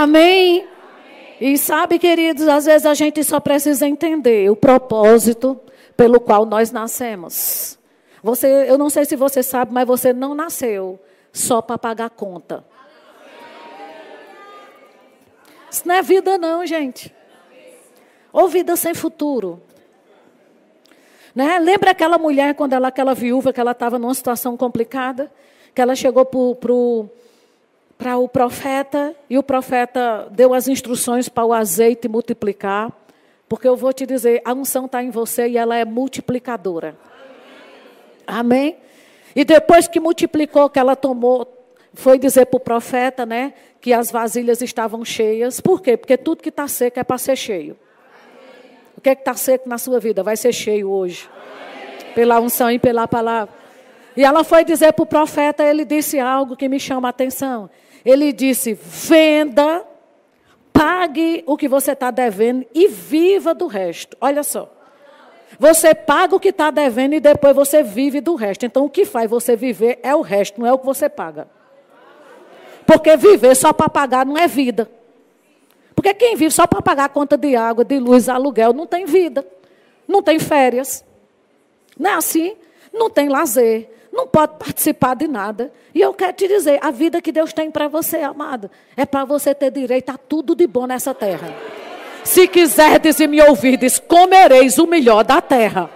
Amém? E sabe, queridos, às vezes a gente só precisa entender o propósito pelo qual nós nascemos. Você, eu não sei se você sabe, mas você não nasceu só para pagar conta. Isso não é vida, não, gente. Ou vida sem futuro. Né? Lembra aquela mulher, quando ela, aquela viúva, que ela estava numa situação complicada? Que ela chegou para o profeta, e o profeta deu as instruções para o azeite multiplicar. Porque eu vou te dizer, a unção está em você e ela é multiplicadora. Amém? E depois que multiplicou, que ela tomou, foi dizer para o profeta, né, que as vasilhas estavam cheias. Por quê? Porque tudo que está seco é para ser cheio. O que é está seco na sua vida? Vai ser cheio hoje. Pela unção e pela palavra. E ela foi dizer para o profeta, ele disse algo que me chama a atenção. Ele disse: venda, pague o que você está devendo e viva do resto. Olha só. Você paga o que está devendo e depois você vive do resto. Então, o que faz você viver é o resto, não é o que você paga. Porque viver só para pagar não é vida. Porque quem vive só para pagar conta de água, de luz, aluguel, não tem vida. Não tem férias. Não é assim? Não tem lazer. Não pode participar de nada. E eu quero te dizer, a vida que Deus tem para você, amado, é para você ter direito a tudo de bom nessa terra. Se quiserdes e me ouvirdes, comereis o melhor da terra.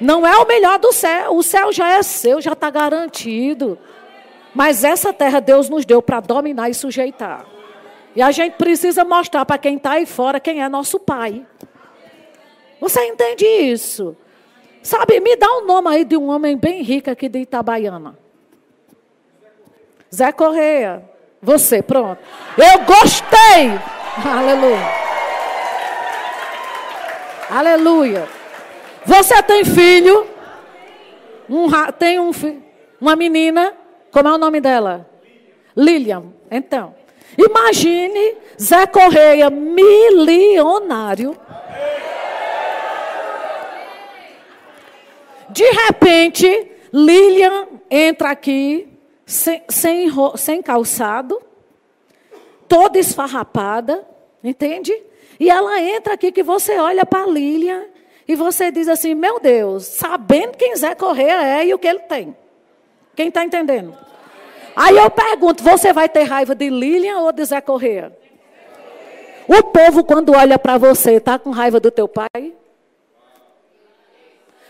Não é o melhor do céu. O céu já é seu, já está garantido. Mas essa terra Deus nos deu para dominar e sujeitar. E a gente precisa mostrar para quem está aí fora quem é nosso pai. Você entende isso? Sabe, me dá o um nome aí de um homem bem rico aqui de Itabaiana. Zé Correia. Você, pronto. Eu gostei. Aleluia. Aleluia. Você tem filho? Um, tem um uma menina. Como é o nome dela? Lilian. Então, Imagine Zé Correia, milionário. De repente, Lilian entra aqui sem, sem, sem calçado, toda esfarrapada, entende? E ela entra aqui que você olha para Lilian e você diz assim: Meu Deus, sabendo quem Zé Correia é e o que ele tem. Quem está entendendo? Aí eu pergunto: você vai ter raiva de Lilian ou de Zé Correia? O povo, quando olha para você, está com raiva do teu pai?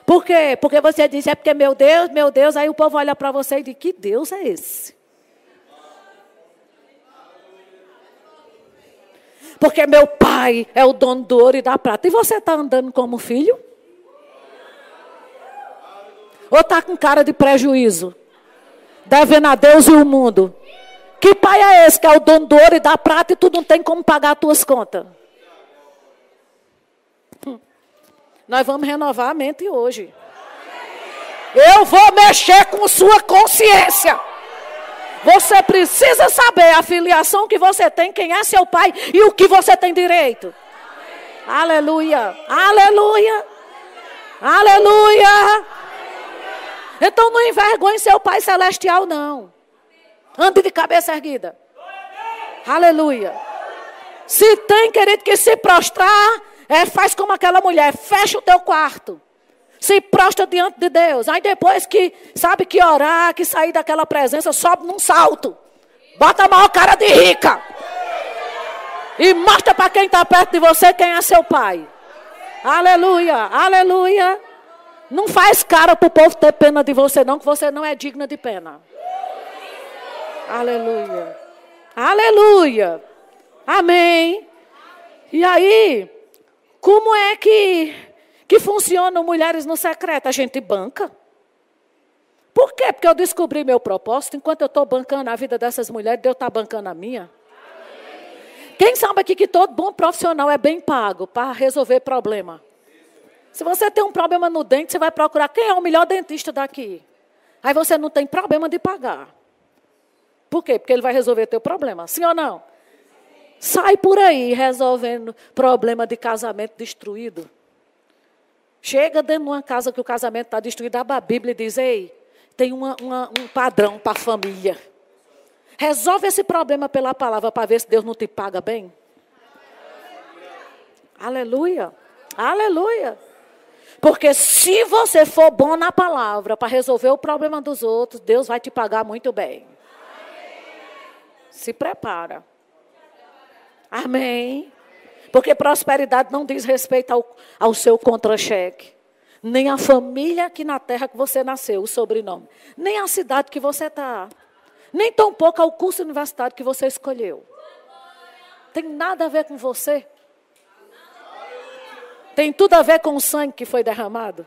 Por quê? Porque você disse, é porque meu Deus, meu Deus, aí o povo olha para você e diz, que Deus é esse? Porque meu pai é o dono do ouro e da prata. E você está andando como filho? Ou está com cara de prejuízo? devendo a Deus e o mundo. Que pai é esse que é o dono do ouro e da prata e tu não tem como pagar as tuas contas? Hum. Nós vamos renovar a mente hoje. Eu vou mexer com sua consciência. Você precisa saber a filiação que você tem, quem é seu pai e o que você tem direito. Aleluia. Aleluia. Aleluia. Então não envergonhe seu Pai Celestial, não. Ande de cabeça erguida. Aleluia. Se tem, querido, que se prostrar, é, faz como aquela mulher, fecha o teu quarto. Se prostra diante de Deus. Aí depois que, sabe, que orar, que sair daquela presença, sobe num salto. Bota a maior cara de rica. E mostra para quem está perto de você quem é seu pai. Aleluia, aleluia. Não faz cara para o povo ter pena de você, não, que você não é digna de pena. Aleluia. Aleluia. Amém. E aí, como é que, que funcionam mulheres no secreto? A gente banca. Por quê? Porque eu descobri meu propósito. Enquanto eu estou bancando a vida dessas mulheres, Deus está bancando a minha. Quem sabe aqui que todo bom profissional é bem pago para resolver problema? Se você tem um problema no dente, você vai procurar quem é o melhor dentista daqui. Aí você não tem problema de pagar. Por quê? Porque ele vai resolver teu problema. Sim ou não? Sai por aí resolvendo problema de casamento destruído. Chega dentro de uma casa que o casamento está destruído, a Bíblia diz: Ei, tem uma, uma, um padrão para a família. Resolve esse problema pela palavra para ver se Deus não te paga bem. Aleluia. Aleluia. Porque se você for bom na palavra para resolver o problema dos outros, Deus vai te pagar muito bem. Se prepara. Amém. Porque prosperidade não diz respeito ao, ao seu contra-cheque. Nem a família aqui na terra que você nasceu, o sobrenome. Nem a cidade que você está. Nem tampouco ao curso universitário que você escolheu. Tem nada a ver com você. Tem tudo a ver com o sangue que foi derramado.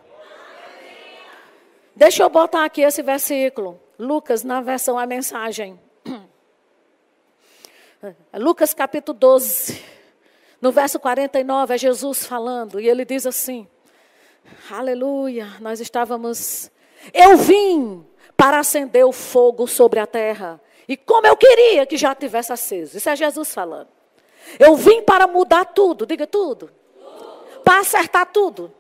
Deixa eu botar aqui esse versículo. Lucas, na versão a mensagem. Lucas capítulo 12, no verso 49, é Jesus falando, e ele diz assim: Aleluia, nós estávamos. Eu vim para acender o fogo sobre a terra, e como eu queria que já tivesse aceso. Isso é Jesus falando. Eu vim para mudar tudo, diga tudo. tudo. Para acertar tudo.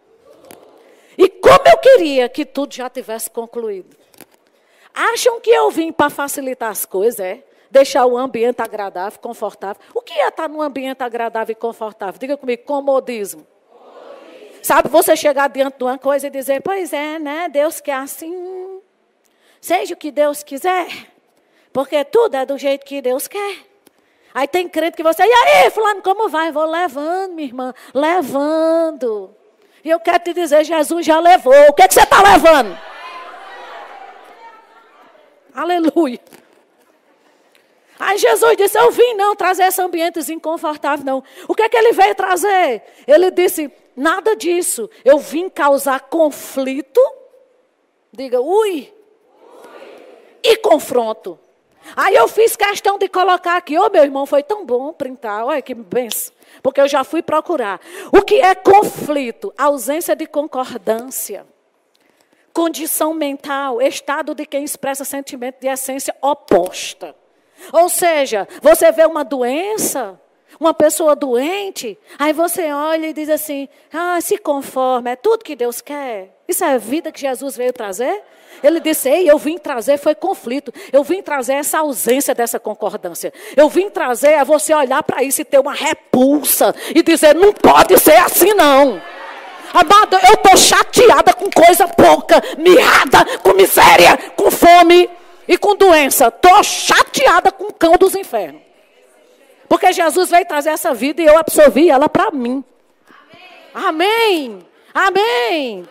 E como eu queria que tudo já tivesse concluído. Acham que eu vim para facilitar as coisas, é? Deixar o ambiente agradável, confortável. O que é estar num ambiente agradável e confortável? Diga comigo, comodismo. comodismo. Sabe, você chegar diante de uma coisa e dizer, pois é, né? Deus quer assim. Seja o que Deus quiser. Porque tudo é do jeito que Deus quer. Aí tem crente que você, e aí, fulano, como vai? Vou levando, minha irmã, levando. E eu quero te dizer, Jesus já levou. O que, é que você está levando? Aleluia. Aí Jesus disse: Eu vim não trazer esse ambiente inconfortável, não. O que é que ele veio trazer? Ele disse: Nada disso. Eu vim causar conflito. Diga, ui. ui. E confronto. Aí eu fiz questão de colocar aqui, ô oh, meu irmão, foi tão bom printar, olha que benção. Porque eu já fui procurar. O que é conflito? Ausência de concordância. Condição mental, estado de quem expressa sentimento de essência oposta. Ou seja, você vê uma doença, uma pessoa doente, aí você olha e diz assim: ah, se conforma, é tudo que Deus quer. Isso é a vida que Jesus veio trazer? Ele disse: Ei, eu vim trazer foi conflito. Eu vim trazer essa ausência dessa concordância. Eu vim trazer a você olhar para isso e ter uma repulsa e dizer: Não pode ser assim, não. Amado, eu estou chateada com coisa pouca, mirrada, com miséria, com fome e com doença. Estou chateada com o cão dos infernos. Porque Jesus veio trazer essa vida e eu absorvi ela para mim. Amém. Amém.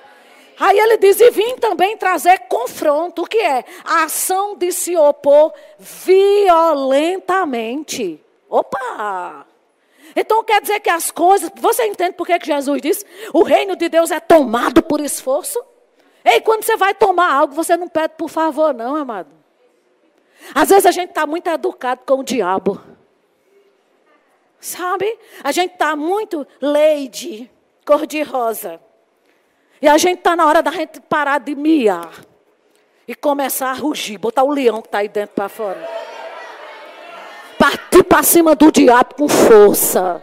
Aí ele diz: e vim também trazer confronto. O que é? A ação de se opor violentamente. Opa! Então quer dizer que as coisas. Você entende por que Jesus disse? O reino de Deus é tomado por esforço? Ei, quando você vai tomar algo, você não pede por favor, não, amado. Às vezes a gente está muito educado com o diabo. Sabe? A gente está muito lady, cor-de-rosa. E a gente está na hora da gente parar de miar. E começar a rugir, botar o leão que está aí dentro para fora. Partir para cima do diabo com força.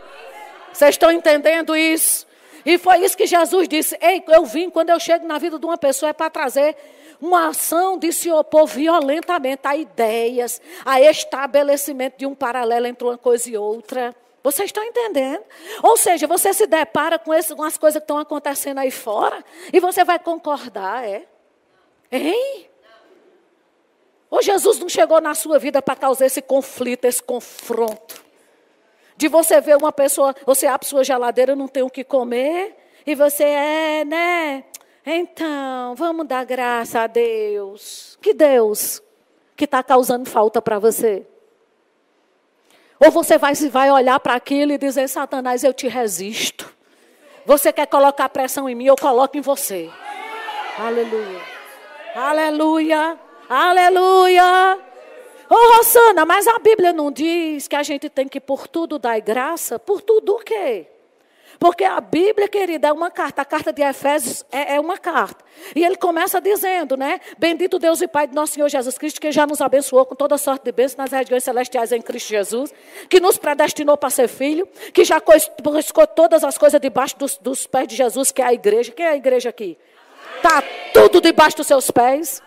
Vocês estão entendendo isso? E foi isso que Jesus disse. Ei, eu vim, quando eu chego na vida de uma pessoa, é para trazer uma ação de se opor violentamente a ideias, a estabelecimento de um paralelo entre uma coisa e outra. Vocês estão entendendo? Ou seja, você se depara com, esse, com as coisas que estão acontecendo aí fora e você vai concordar, é? Hein? Ou Jesus não chegou na sua vida para causar esse conflito, esse confronto? De você ver uma pessoa, você abre sua geladeira, não tem o que comer, e você é, né? Então, vamos dar graça a Deus. Que Deus que está causando falta para você? Ou você vai, vai olhar para aquilo e dizer, Satanás, eu te resisto. Você quer colocar pressão em mim, eu coloco em você. Aleluia. Aleluia. Aleluia. Ô, oh, Rosana, mas a Bíblia não diz que a gente tem que por tudo dar graça? Por tudo o quê? Porque a Bíblia, querida, é uma carta. A carta de Efésios é, é, uma carta. E ele começa dizendo, né? Bendito Deus e Pai de nosso Senhor Jesus Cristo, que já nos abençoou com toda sorte de bênçãos nas regiões celestiais em Cristo Jesus, que nos predestinou para ser filho, que já colocou todas as coisas debaixo dos, dos, pés de Jesus, que é a igreja. Quem é a igreja aqui? Está tudo debaixo dos seus pés.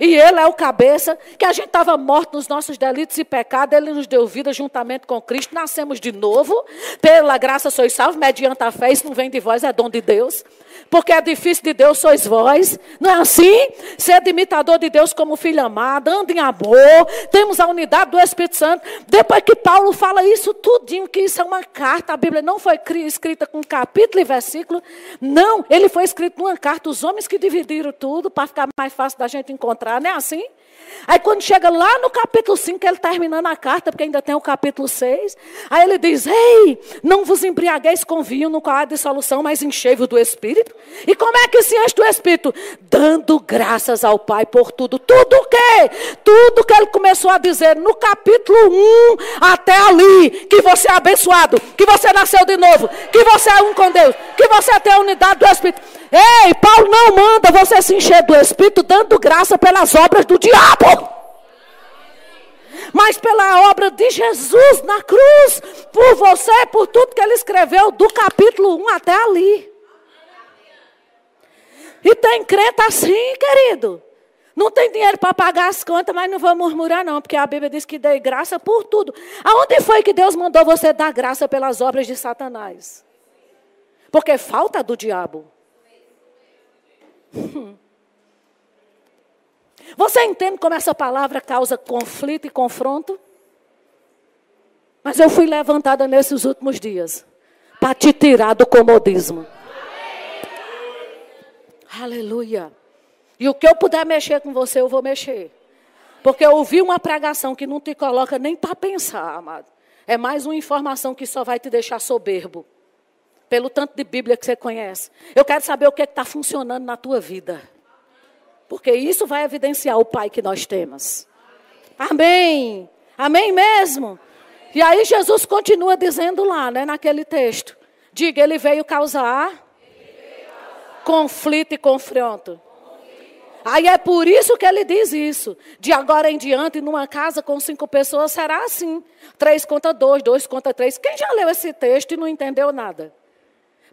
E Ele é o cabeça, que a gente estava morto nos nossos delitos e pecados, Ele nos deu vida juntamente com Cristo, nascemos de novo, pela graça sois salvos, mediante a fé, isso não vem de vós, é dom de Deus. Porque é difícil de Deus sois vós, não é assim? Ser imitador de Deus como filho amado, anda em amor, temos a unidade do Espírito Santo. Depois que Paulo fala isso tudinho, que isso é uma carta, a Bíblia não foi escrita com capítulo e versículo, não, ele foi escrito numa carta, os homens que dividiram tudo, para ficar mais fácil da gente encontrar, não é assim? Aí quando chega lá no capítulo 5, ele terminando a carta, porque ainda tem o capítulo 6, aí ele diz: Ei, não vos embriagueis com vinho no qual há dissolução, mas enchei-vos do Espírito. E como é que se enche do Espírito? Dando graças ao Pai por tudo. Tudo o quê? Tudo que ele começou a dizer no capítulo 1 até ali, que você é abençoado, que você nasceu de novo, que você é um com Deus, que você tem a unidade do Espírito. Ei, Paulo não manda você se encher do Espírito dando graça pelas obras do diabo. Mas pela obra de Jesus na cruz, por você, por tudo que ele escreveu, do capítulo 1 até ali. E tem crente assim, querido. Não tem dinheiro para pagar as contas, mas não vou murmurar, não, porque a Bíblia diz que dei graça por tudo. Aonde foi que Deus mandou você dar graça pelas obras de Satanás? Porque falta do diabo. Você entende como essa palavra causa conflito e confronto? Mas eu fui levantada nesses últimos dias para te tirar do comodismo. Aleluia. E o que eu puder mexer com você, eu vou mexer. Porque eu ouvi uma pregação que não te coloca nem para pensar, amado. É mais uma informação que só vai te deixar soberbo. Pelo tanto de Bíblia que você conhece. Eu quero saber o que é está funcionando na tua vida. Porque isso vai evidenciar o Pai que nós temos. Amém. Amém mesmo. E aí Jesus continua dizendo lá, né, naquele texto. Diga, ele veio causar, ele veio causar. conflito e confronto. Aí é por isso que ele diz isso. De agora em diante, numa casa com cinco pessoas, será assim. Três contra dois, dois contra três. Quem já leu esse texto e não entendeu nada?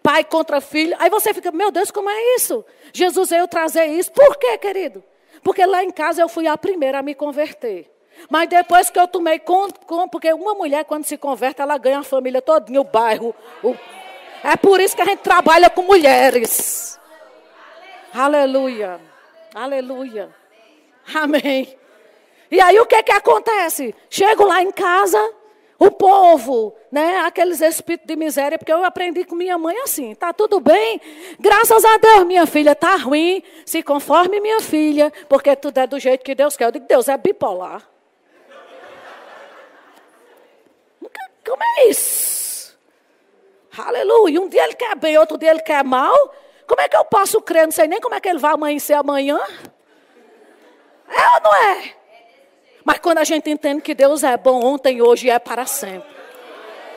Pai contra filho. Aí você fica, meu Deus, como é isso? Jesus veio trazer isso. Por quê, querido? Porque lá em casa eu fui a primeira a me converter. Mas depois que eu tomei conta, porque uma mulher, quando se converte, ela ganha a família todinha, o bairro. O... É por isso que a gente trabalha com mulheres. Aleluia. Aleluia. Amém. E aí o que que acontece? Chego lá em casa, o povo, né, aqueles espíritos de miséria, porque eu aprendi com minha mãe assim, tá tudo bem? Graças a Deus, minha filha, tá ruim, se conforme minha filha, porque tudo é do jeito que Deus quer. Eu digo, Deus é bipolar. Como é isso? Aleluia. Um dia ele quer bem, outro dia ele quer mal. Como é que eu posso crer? Não sei nem como é que ele vai amanhecer amanhã. É ou não é? Mas quando a gente entende que Deus é bom ontem, hoje e é para sempre.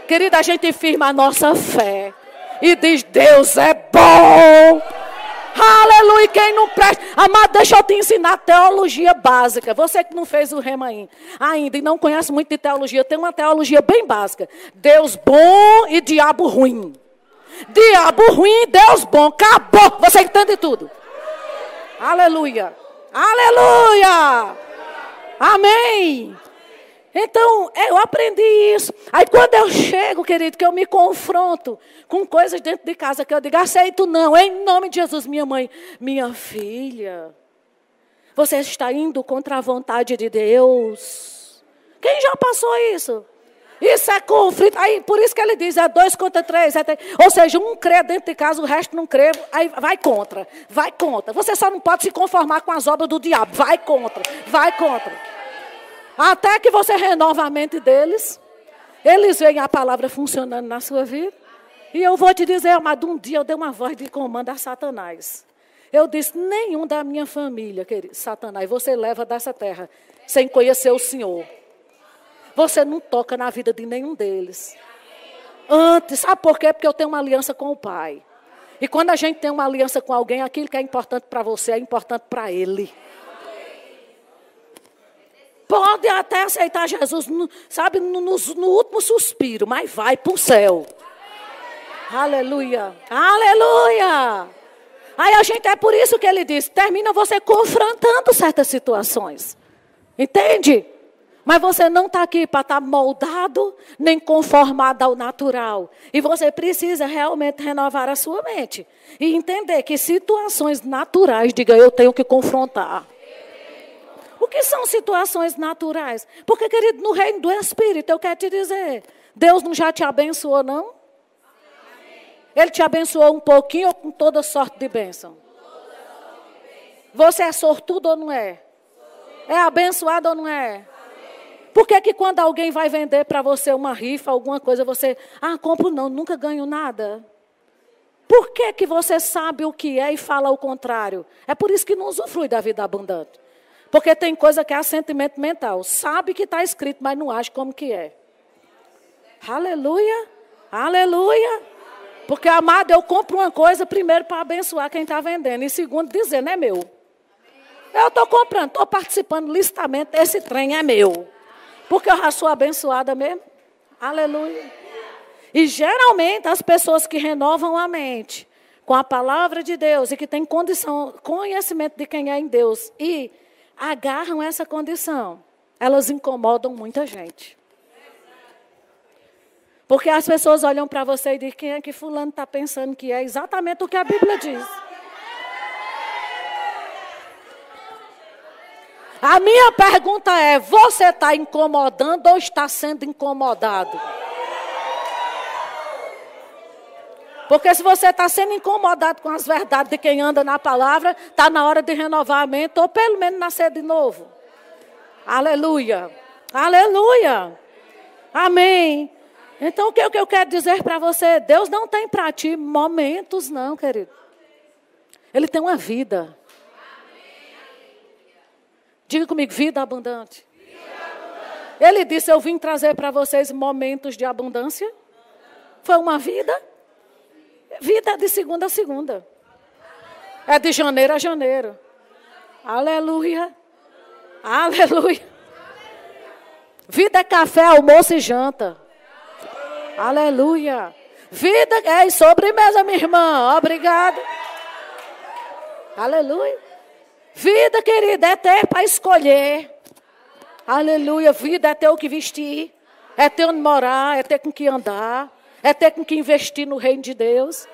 Querida, a gente firma a nossa fé. E diz: Deus é bom. Aleluia. Quem não presta. Amado, deixa eu te ensinar teologia básica. Você que não fez o rema ainda e não conhece muito de teologia, tem uma teologia bem básica: Deus bom e diabo ruim. Diabo ruim, Deus bom. Acabou. Você entende tudo. Aleluia. Aleluia. Amém. Então, eu aprendi isso. Aí quando eu chego, querido, que eu me confronto com coisas dentro de casa, que eu digo, aceito não, em nome de Jesus, minha mãe, minha filha, você está indo contra a vontade de Deus. Quem já passou isso? Isso é conflito. Aí, por isso que ele diz, é dois contra três. É três. Ou seja, um crê dentro de casa, o resto não crê. Aí vai contra. Vai contra. Você só não pode se conformar com as obras do diabo. Vai contra. Vai contra. Até que você renova a mente deles. Eles veem a palavra funcionando na sua vida. E eu vou te dizer, amado, um dia eu dei uma voz de comando a Satanás. Eu disse, nenhum da minha família, querido, Satanás, você leva dessa terra sem conhecer o Senhor. Você não toca na vida de nenhum deles. Antes, sabe por quê? Porque eu tenho uma aliança com o Pai. E quando a gente tem uma aliança com alguém, aquilo que é importante para você é importante para ele. Pode até aceitar Jesus, sabe, no, no, no último suspiro, mas vai para o céu. Aleluia. Aleluia. Aí a gente, é por isso que ele diz: termina você confrontando certas situações. Entende? Mas você não está aqui para estar tá moldado nem conformado ao natural. E você precisa realmente renovar a sua mente. E entender que situações naturais, diga eu tenho que confrontar. O que são situações naturais? Porque, querido, no reino do Espírito, eu quero te dizer, Deus não já te abençoou, não? Ele te abençoou um pouquinho ou com toda sorte de bênção? Você é sortudo ou não é? É abençoado ou não é? Por que, que quando alguém vai vender para você uma rifa, alguma coisa, você, ah, compro não, nunca ganho nada? Por que, que você sabe o que é e fala o contrário? É por isso que não usufrui da vida abundante. Porque tem coisa que é assentimento mental. Sabe que está escrito, mas não age como que é. Aleluia, aleluia. Porque, amado, eu compro uma coisa primeiro para abençoar quem está vendendo. E segundo, dizer, não é meu. Eu estou comprando, estou participando listamento, esse trem é meu. Porque eu já sou abençoada mesmo. Aleluia. E geralmente as pessoas que renovam a mente com a palavra de Deus e que têm condição, conhecimento de quem é em Deus e agarram essa condição, elas incomodam muita gente. Porque as pessoas olham para você e dizem quem é que fulano está pensando que é exatamente o que a Bíblia diz. A minha pergunta é: você está incomodando ou está sendo incomodado? Porque se você está sendo incomodado com as verdades de quem anda na palavra, está na hora de renovar a mente, ou pelo menos nascer de novo. Aleluia. Aleluia. Amém. Então o que, o que eu quero dizer para você? Deus não tem para ti momentos, não, querido. Ele tem uma vida. Diga comigo, vida abundante. Ele disse: Eu vim trazer para vocês momentos de abundância. Foi uma vida. Vida de segunda a segunda. É de janeiro a janeiro. Aleluia. Aleluia. Vida é café, almoço e janta. Aleluia. Vida é sobremesa, minha irmã. Obrigado. Aleluia. Vida, querida, é ter para escolher. Aleluia. Vida é ter o que vestir. É ter onde morar. É ter com que andar. É ter com que investir no reino de Deus.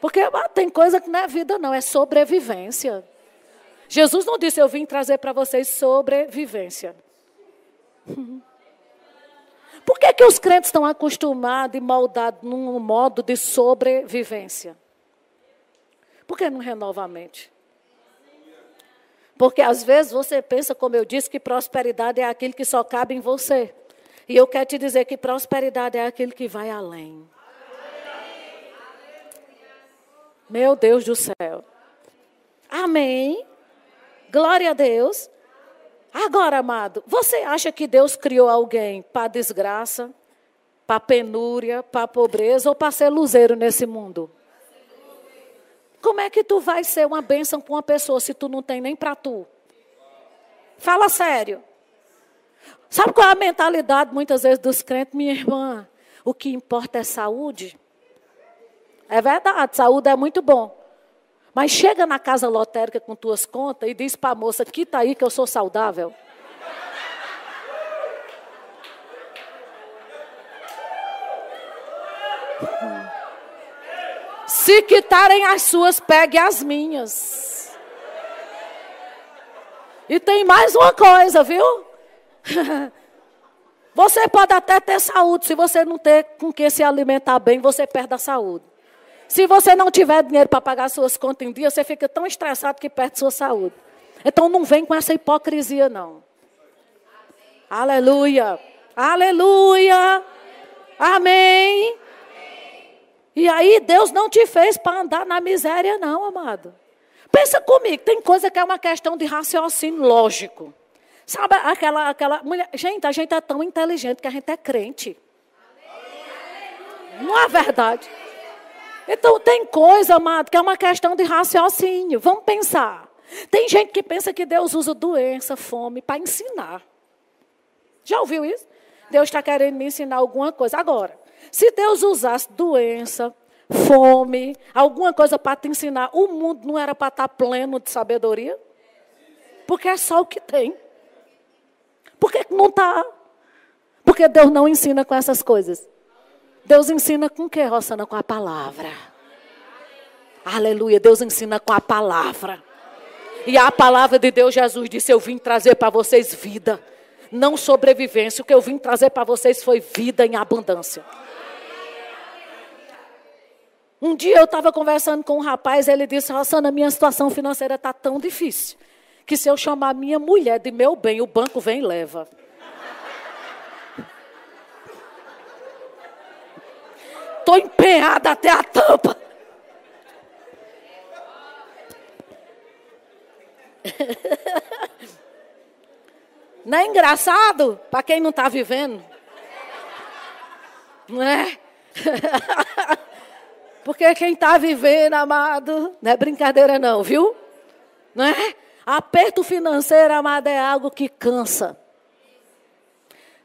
Porque ah, tem coisa que não é vida, não. É sobrevivência. Jesus não disse, eu vim trazer para vocês sobrevivência. Por que, que os crentes estão acostumados e moldados num modo de sobrevivência? Por que não renova a mente? Porque às vezes você pensa, como eu disse, que prosperidade é aquilo que só cabe em você. E eu quero te dizer que prosperidade é aquilo que vai além. Meu Deus do céu. Amém. Glória a Deus. Agora, amado, você acha que Deus criou alguém para desgraça, para penúria, para pobreza ou para ser luzeiro nesse mundo? Como é que tu vai ser uma bênção para uma pessoa se tu não tem nem para tu? Fala sério. Sabe qual é a mentalidade muitas vezes dos crentes, minha irmã? O que importa é saúde. É verdade, saúde é muito bom. Mas chega na casa lotérica com tuas contas e diz para a moça, quita aí que eu sou saudável. Se quitarem as suas, pegue as minhas. E tem mais uma coisa, viu? Você pode até ter saúde, se você não ter com que se alimentar bem, você perde a saúde. Se você não tiver dinheiro para pagar suas contas em dia, você fica tão estressado que perde sua saúde. Então não vem com essa hipocrisia, não. Aleluia. Aleluia. Amém. E aí Deus não te fez para andar na miséria, não, amado. Pensa comigo, tem coisa que é uma questão de raciocínio lógico. Sabe aquela, aquela mulher. Gente, a gente é tão inteligente que a gente é crente. Não é verdade? Então tem coisa, amado, que é uma questão de raciocínio. Vamos pensar. Tem gente que pensa que Deus usa doença, fome para ensinar. Já ouviu isso? Deus está querendo me ensinar alguma coisa. Agora, se Deus usasse doença, fome, alguma coisa para te ensinar. O mundo não era para estar tá pleno de sabedoria? Porque é só o que tem. Por que não está? Porque Deus não ensina com essas coisas. Deus ensina com o que, Rossana? Com a palavra. Aleluia. Deus ensina com a palavra. E a palavra de Deus, Jesus disse: Eu vim trazer para vocês vida, não sobrevivência. O que eu vim trazer para vocês foi vida em abundância. Um dia eu estava conversando com um rapaz, ele disse: Rossana, minha situação financeira está tão difícil que se eu chamar minha mulher de meu bem, o banco vem e leva. Estou empenhada até a tampa. Não é engraçado para quem não está vivendo? Não é? Porque quem está vivendo, amado, não é brincadeira não, viu? Não é? Aperto financeiro, amado, é algo que cansa.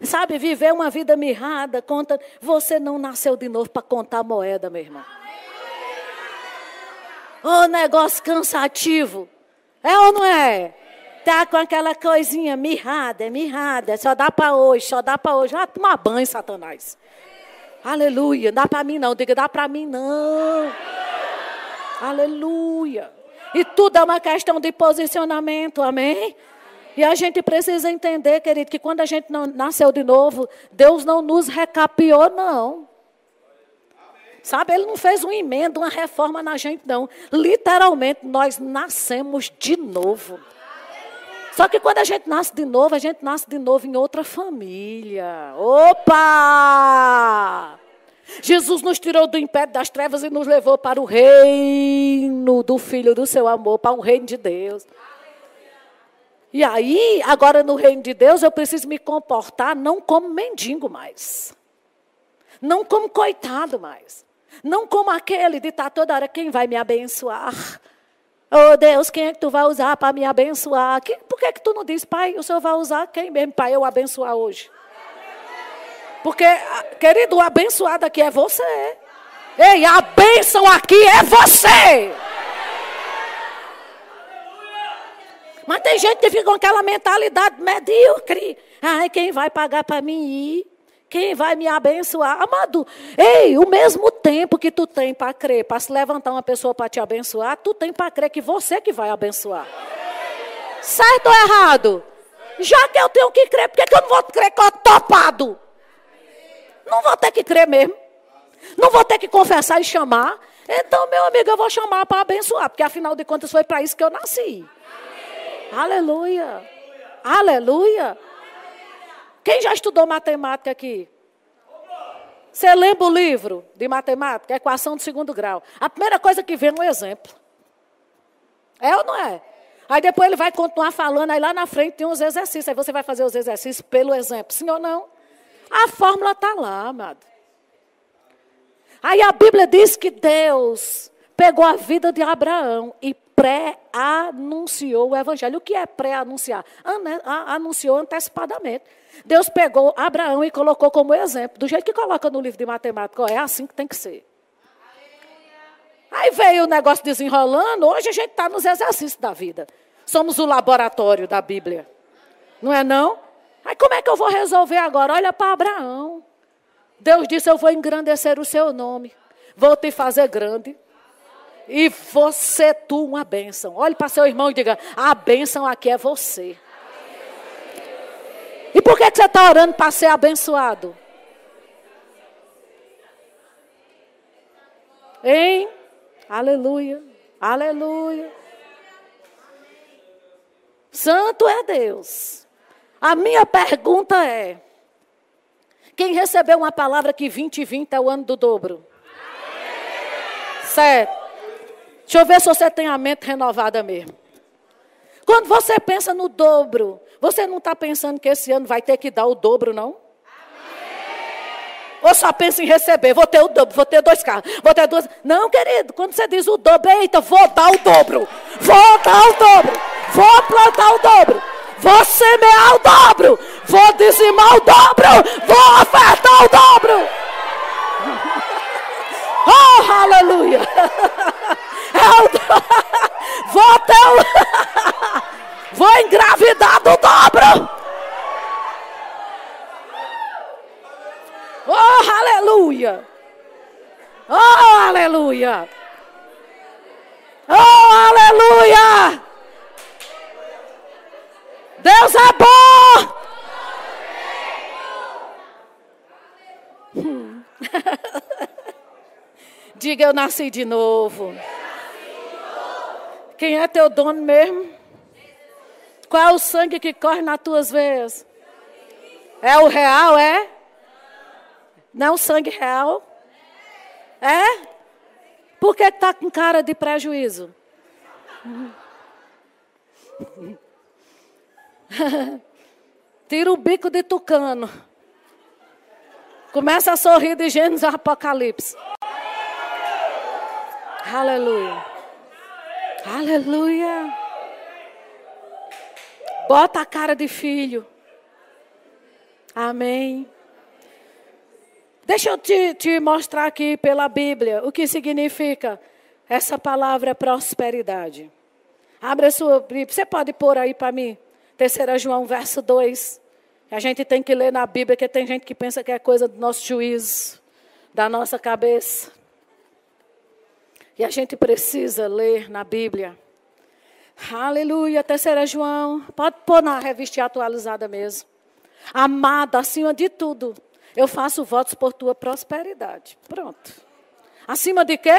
Sabe, viver uma vida mirrada, conta. Você não nasceu de novo para contar moeda, meu irmão. Oh, negócio cansativo. É ou não é? Tá com aquela coisinha mirrada, é mirrada. Só dá para hoje, só dá para hoje. Ah, toma banho, Satanás. Aleluia. Dá para mim não. Diga, dá para mim não. Aleluia. E tudo é uma questão de posicionamento, amém? E a gente precisa entender, querido, que quando a gente nasceu de novo, Deus não nos recapiou, não. Sabe, Ele não fez um emenda, uma reforma na gente, não. Literalmente, nós nascemos de novo. Só que quando a gente nasce de novo, a gente nasce de novo em outra família. Opa! Jesus nos tirou do império das trevas e nos levou para o reino do Filho do seu amor, para o reino de Deus. E aí, agora no reino de Deus, eu preciso me comportar não como mendigo mais. Não como coitado mais. Não como aquele de estar toda hora, quem vai me abençoar? Oh Deus, quem é que tu vai usar para me abençoar? Por que, que tu não diz, pai, o Senhor vai usar quem mesmo para eu abençoar hoje? Porque, querido, o abençoado aqui é você. Ei, a bênção aqui é você. Mas tem gente que fica com aquela mentalidade medíocre. Ai, quem vai pagar para mim ir? Quem vai me abençoar? Amado, ei, o mesmo tempo que tu tem para crer, para se levantar uma pessoa para te abençoar, tu tem para crer que você que vai abençoar. Certo ou errado? Já que eu tenho que crer, por que, eu não vou crer que eu topado? Não vou ter que crer mesmo. Não vou ter que confessar e chamar. Então, meu amigo, eu vou chamar para abençoar, porque afinal de contas foi para isso que eu nasci. Aleluia. Aleluia. Quem já estudou matemática aqui? Você lembra o livro de matemática, equação de segundo grau? A primeira coisa que vem é um exemplo. É ou não é? Aí depois ele vai continuar falando, aí lá na frente tem uns exercícios. Aí você vai fazer os exercícios pelo exemplo. Sim ou não? A fórmula está lá, amado. Aí a Bíblia diz que Deus pegou a vida de Abraão e pré-anunciou o evangelho. O que é pré-anunciar? Anunciou antecipadamente. Deus pegou Abraão e colocou como exemplo, do jeito que coloca no livro de matemática, é assim que tem que ser. Aí veio o negócio desenrolando, hoje a gente está nos exercícios da vida. Somos o laboratório da Bíblia. Não é não? Aí como é que eu vou resolver agora? Olha para Abraão. Deus disse: Eu vou engrandecer o seu nome. Vou te fazer grande. E você, tu, uma bênção. Olhe para seu irmão e diga: A bênção aqui é você. E por que, que você está orando para ser abençoado? Hein? Aleluia. Aleluia. Santo é Deus. A minha pergunta é: quem recebeu uma palavra que 2020 é o ano do dobro? Certo. Deixa eu ver se você tem a mente renovada mesmo. Quando você pensa no dobro, você não está pensando que esse ano vai ter que dar o dobro, não? Ou só pensa em receber, vou ter o dobro, vou ter dois carros, vou ter duas. Não, querido, quando você diz o dobro, eita, vou dar o dobro, vou dar o dobro, vou plantar o dobro, vou semear o dobro, vou dizimar o dobro, vou ofertar o dobro. Oh, aleluia. Eu vou até Vou engravidar do dobro. Oh, aleluia. Oh, aleluia. Oh, aleluia. Deus é bom. Hum. Diga, eu nasci de novo. Quem é teu dono mesmo? Qual é o sangue que corre nas tuas veias? É o real, é? Não é o sangue real? É? Por que está com cara de prejuízo? Tira o bico de tucano. Começa a sorrir de Gênesis Apocalipse. Aleluia. Aleluia. Bota a cara de filho. Amém. Deixa eu te, te, mostrar aqui pela Bíblia o que significa essa palavra prosperidade. Abre a sua Bíblia. Você pode pôr aí para mim? 3 João, verso 2. A gente tem que ler na Bíblia, porque tem gente que pensa que é coisa do nosso juízo, da nossa cabeça. E a gente precisa ler na Bíblia. Aleluia, terceira João. Pode pôr na revista atualizada mesmo. Amada, acima de tudo, eu faço votos por tua prosperidade. Pronto. Acima de quê?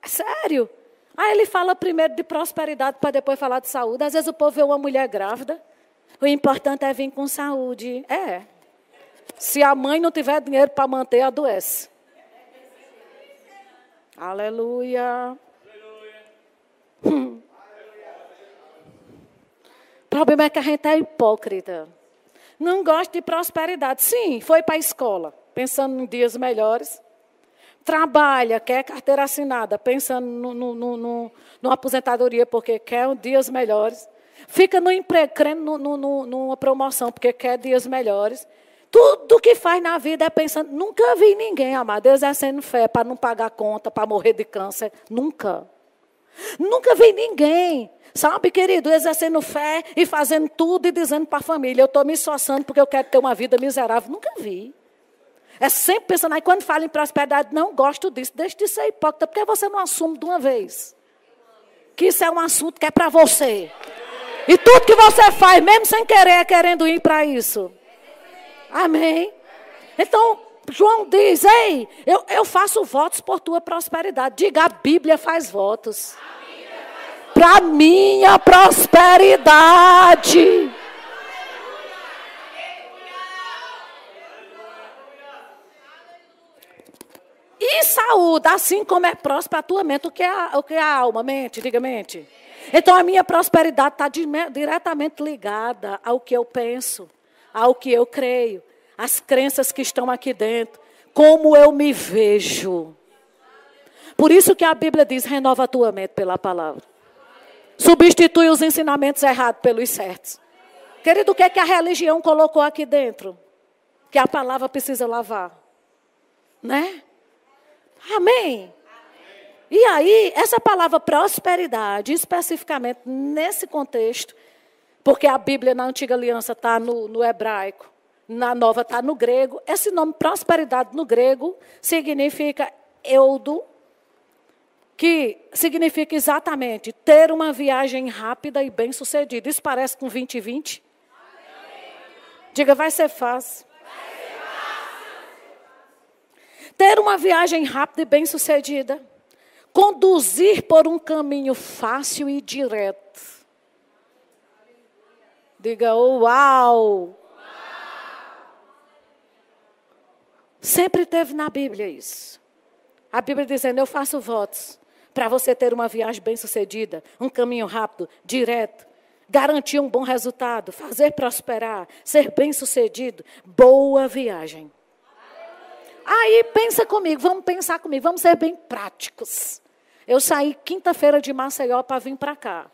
É sério? Aí ele fala primeiro de prosperidade para depois falar de saúde. Às vezes o povo vê uma mulher grávida. O importante é vir com saúde. É. Se a mãe não tiver dinheiro para manter, adoece. Aleluia. Hum. O problema é que a gente é hipócrita. Não gosta de prosperidade. Sim, foi para a escola, pensando em dias melhores. Trabalha, quer carteira assinada, pensando no, no, no, no, numa aposentadoria, porque quer dias melhores. Fica no emprego, crendo no, no, numa promoção, porque quer dias melhores. Tudo que faz na vida é pensando. Nunca vi ninguém, amado, exercendo fé para não pagar conta, para morrer de câncer. Nunca. Nunca vi ninguém, sabe, querido, exercendo fé e fazendo tudo e dizendo para a família: eu estou me esforçando porque eu quero ter uma vida miserável. Nunca vi. É sempre pensando, aí quando fala em prosperidade, não gosto disso. Deixa de ser hipócrita, porque você não assume de uma vez. Que isso é um assunto que é para você. E tudo que você faz, mesmo sem querer, é querendo ir para isso. Amém. Então, João diz: Ei, eu, eu faço votos por tua prosperidade. Diga, a Bíblia faz votos. Para minha prosperidade. E saúde, assim como é próspera a tua mente, o que é a, o que é a alma? Mente, diga mente. Então a minha prosperidade está diretamente ligada ao que eu penso ao que eu creio, as crenças que estão aqui dentro, como eu me vejo. Por isso que a Bíblia diz: renova a tua mente pela palavra. Substitui os ensinamentos errados pelos certos. Querido, o que é que a religião colocou aqui dentro? Que a palavra precisa lavar. Né? Amém. E aí, essa palavra prosperidade, especificamente nesse contexto, porque a Bíblia na antiga aliança está no, no hebraico, na nova está no grego. Esse nome prosperidade no grego significa eudo, que significa exatamente ter uma viagem rápida e bem sucedida. Isso parece com 2020? Diga, vai ser fácil. Ter uma viagem rápida e bem sucedida. Conduzir por um caminho fácil e direto. Diga, uau! Sempre teve na Bíblia isso. A Bíblia dizendo: Eu faço votos para você ter uma viagem bem-sucedida, um caminho rápido, direto, garantir um bom resultado, fazer prosperar, ser bem-sucedido. Boa viagem. Aí pensa comigo, vamos pensar comigo, vamos ser bem práticos. Eu saí quinta-feira de Maceió para vir para cá.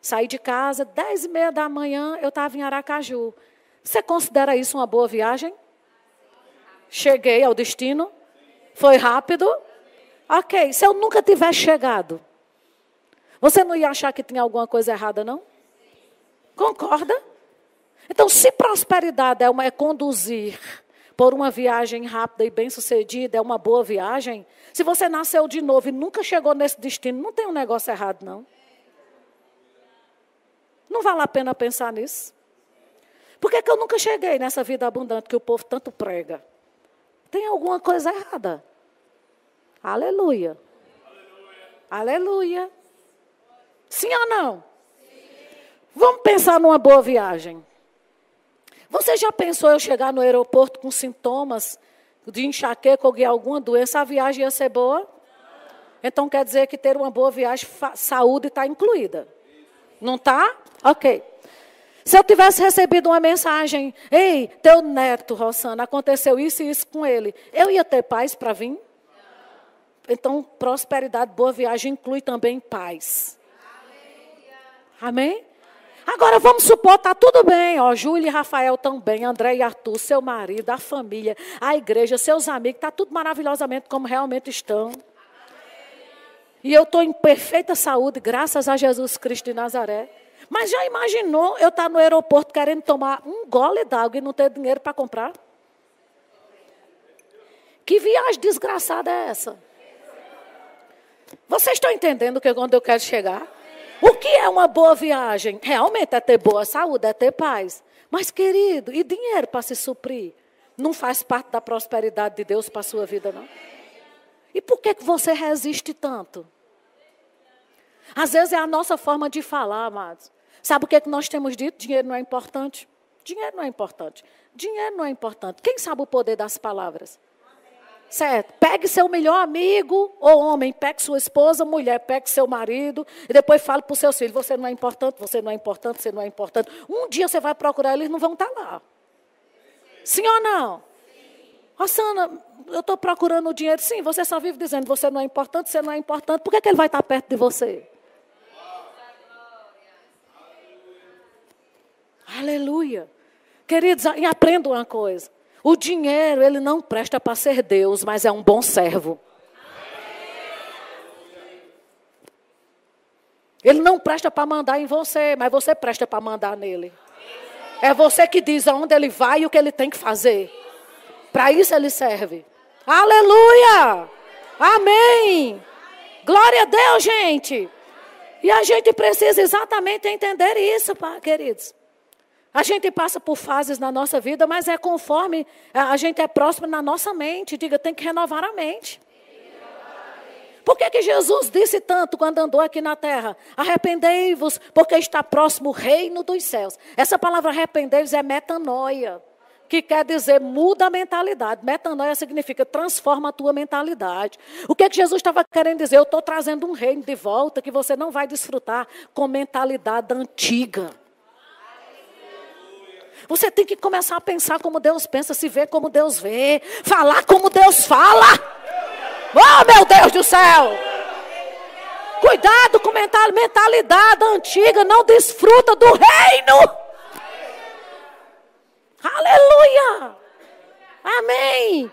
Saí de casa, dez e meia da manhã, eu estava em Aracaju. Você considera isso uma boa viagem? Cheguei ao destino? Foi rápido? Ok. Se eu nunca tivesse chegado, você não ia achar que tinha alguma coisa errada, não? Concorda? Então, se prosperidade é, uma, é conduzir por uma viagem rápida e bem-sucedida, é uma boa viagem, se você nasceu de novo e nunca chegou nesse destino, não tem um negócio errado, não. Não vale a pena pensar nisso. Por que, que eu nunca cheguei nessa vida abundante que o povo tanto prega? Tem alguma coisa errada. Aleluia. Aleluia. Aleluia. Sim ou não? Sim. Vamos pensar numa boa viagem. Você já pensou eu chegar no aeroporto com sintomas de enxaqueca ou de alguma doença? A viagem ia ser boa? Então quer dizer que ter uma boa viagem, saúde está incluída. Não está? Ok. Se eu tivesse recebido uma mensagem, ei, teu neto, Rosana, aconteceu isso e isso com ele, eu ia ter paz para vir? Então, prosperidade, boa viagem inclui também paz. Amém? Agora vamos supor, tá tudo bem, ó, Júlia e Rafael também, André e Arthur, seu marido, a família, a igreja, seus amigos, tá tudo maravilhosamente como realmente estão. E eu estou em perfeita saúde, graças a Jesus Cristo de Nazaré. Mas já imaginou eu estar tá no aeroporto querendo tomar um gole d'água e não ter dinheiro para comprar? Que viagem desgraçada é essa? Vocês estão entendendo que onde eu quero chegar? O que é uma boa viagem? Realmente é ter boa saúde, é ter paz. Mas, querido, e dinheiro para se suprir? Não faz parte da prosperidade de Deus para a sua vida, não? E por que, que você resiste tanto? Às vezes é a nossa forma de falar, amados. Sabe o que, que nós temos dito? Dinheiro não é importante. Dinheiro não é importante. Dinheiro não é importante. Quem sabe o poder das palavras? Certo? Pegue seu melhor amigo, ou homem, pegue sua esposa, mulher, pegue seu marido, e depois fale para os seus filhos: você não é importante, você não é importante, você não é importante. Um dia você vai procurar, eles não vão estar lá. Sim ou não? Rossana, eu estou procurando o dinheiro. Sim, você só vive dizendo você não é importante, você não é importante. Por que, que ele vai estar perto de você? Aleluia. Queridos, e aprenda uma coisa. O dinheiro, ele não presta para ser Deus, mas é um bom servo. Ele não presta para mandar em você, mas você presta para mandar nele. É você que diz aonde ele vai e o que ele tem que fazer. Para isso ele serve. Aleluia! Amém! Glória a Deus, gente! E a gente precisa exatamente entender isso, queridos. A gente passa por fases na nossa vida, mas é conforme a gente é próximo na nossa mente. Diga, tem que renovar a mente. Por que, que Jesus disse tanto quando andou aqui na terra? Arrependei-vos, porque está próximo o reino dos céus. Essa palavra arrependei-vos é metanoia, que quer dizer muda a mentalidade. Metanoia significa transforma a tua mentalidade. O que, que Jesus estava querendo dizer? Eu estou trazendo um reino de volta que você não vai desfrutar com mentalidade antiga. Você tem que começar a pensar como Deus pensa, se ver como Deus vê, falar como Deus fala. Oh, meu Deus do céu! Cuidado com mentalidade antiga, não desfruta do reino. Aleluia! Amém!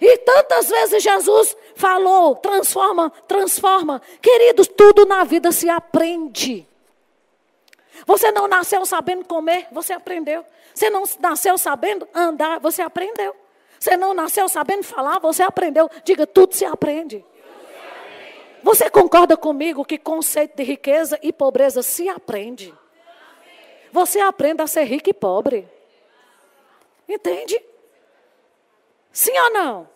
E tantas vezes Jesus falou: transforma, transforma. Queridos, tudo na vida se aprende. Você não nasceu sabendo comer, você aprendeu. Você não nasceu sabendo andar, você aprendeu. Você não nasceu sabendo falar, você aprendeu. Diga, tudo se aprende. Você concorda comigo que conceito de riqueza e pobreza se aprende? Você aprende a ser rico e pobre. Entende? Sim ou não?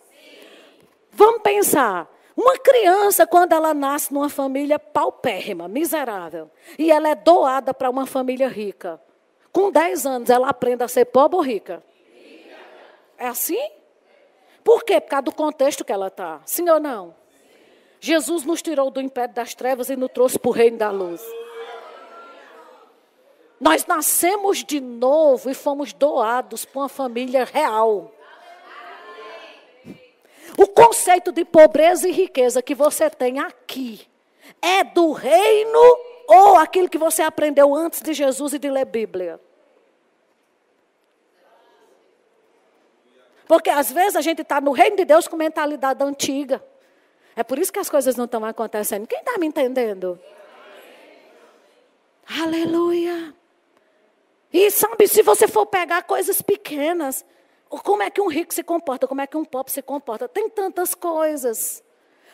Vamos pensar. Uma criança, quando ela nasce numa família paupérrima, miserável, e ela é doada para uma família rica, com 10 anos ela aprende a ser pobre ou rica? É assim? Por quê? Por causa do contexto que ela está. Sim ou não? Jesus nos tirou do império das trevas e nos trouxe para o reino da luz. Nós nascemos de novo e fomos doados para uma família real. O conceito de pobreza e riqueza que você tem aqui é do reino ou aquilo que você aprendeu antes de Jesus e de ler Bíblia? Porque às vezes a gente está no reino de Deus com mentalidade antiga. É por isso que as coisas não estão acontecendo. Quem está me entendendo? Aleluia. E sabe, se você for pegar coisas pequenas, como é que um rico se comporta, como é que um pobre se comporta, tem tantas coisas.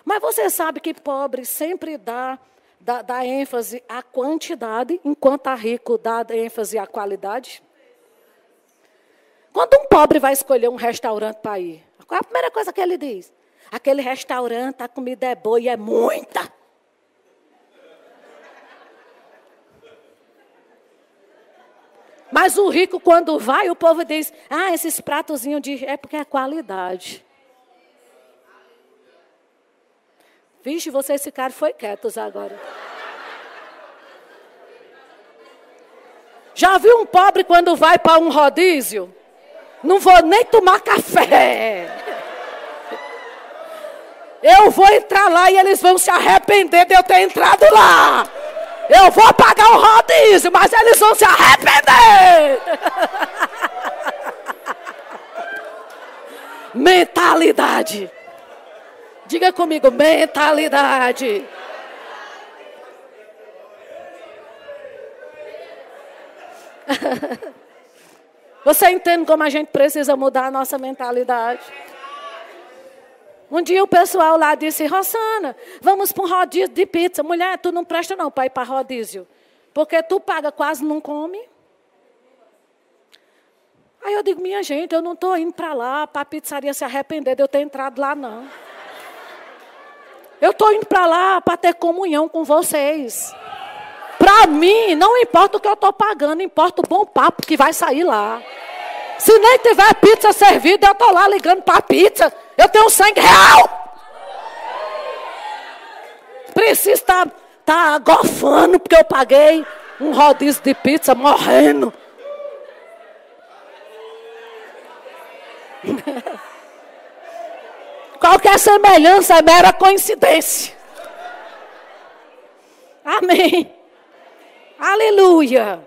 Mas você sabe que pobre sempre dá, dá, dá ênfase à quantidade, enquanto a rico dá ênfase à qualidade? Quando um pobre vai escolher um restaurante para ir, qual é a primeira coisa que ele diz? Aquele restaurante, a comida é boa e é muita. Mas o rico, quando vai, o povo diz: Ah, esses pratozinhos de. É porque é qualidade. Vixe, vocês ficaram foi quietos agora. Já viu um pobre quando vai para um rodízio? Não vou nem tomar café. Eu vou entrar lá e eles vão se arrepender de eu ter entrado lá. Eu vou pagar o rodízio, mas eles vão se arrepender. mentalidade. Diga comigo, mentalidade. Você entende como a gente precisa mudar a nossa mentalidade? Um dia o pessoal lá disse, Rosana, vamos para um rodízio de pizza. Mulher, tu não presta não para ir para rodízio. Porque tu paga, quase não come. Aí eu digo, minha gente, eu não estou indo para lá para a pizzaria se arrepender de eu ter entrado lá, não. Eu estou indo para lá para ter comunhão com vocês. Para mim, não importa o que eu estou pagando, importa o bom papo que vai sair lá. Se nem tiver pizza servida, eu estou lá ligando para a pizza. Eu tenho sangue real. Preciso estar tá, tá gofando porque eu paguei um rodízio de pizza morrendo. Qualquer semelhança é mera coincidência. Amém. Aleluia.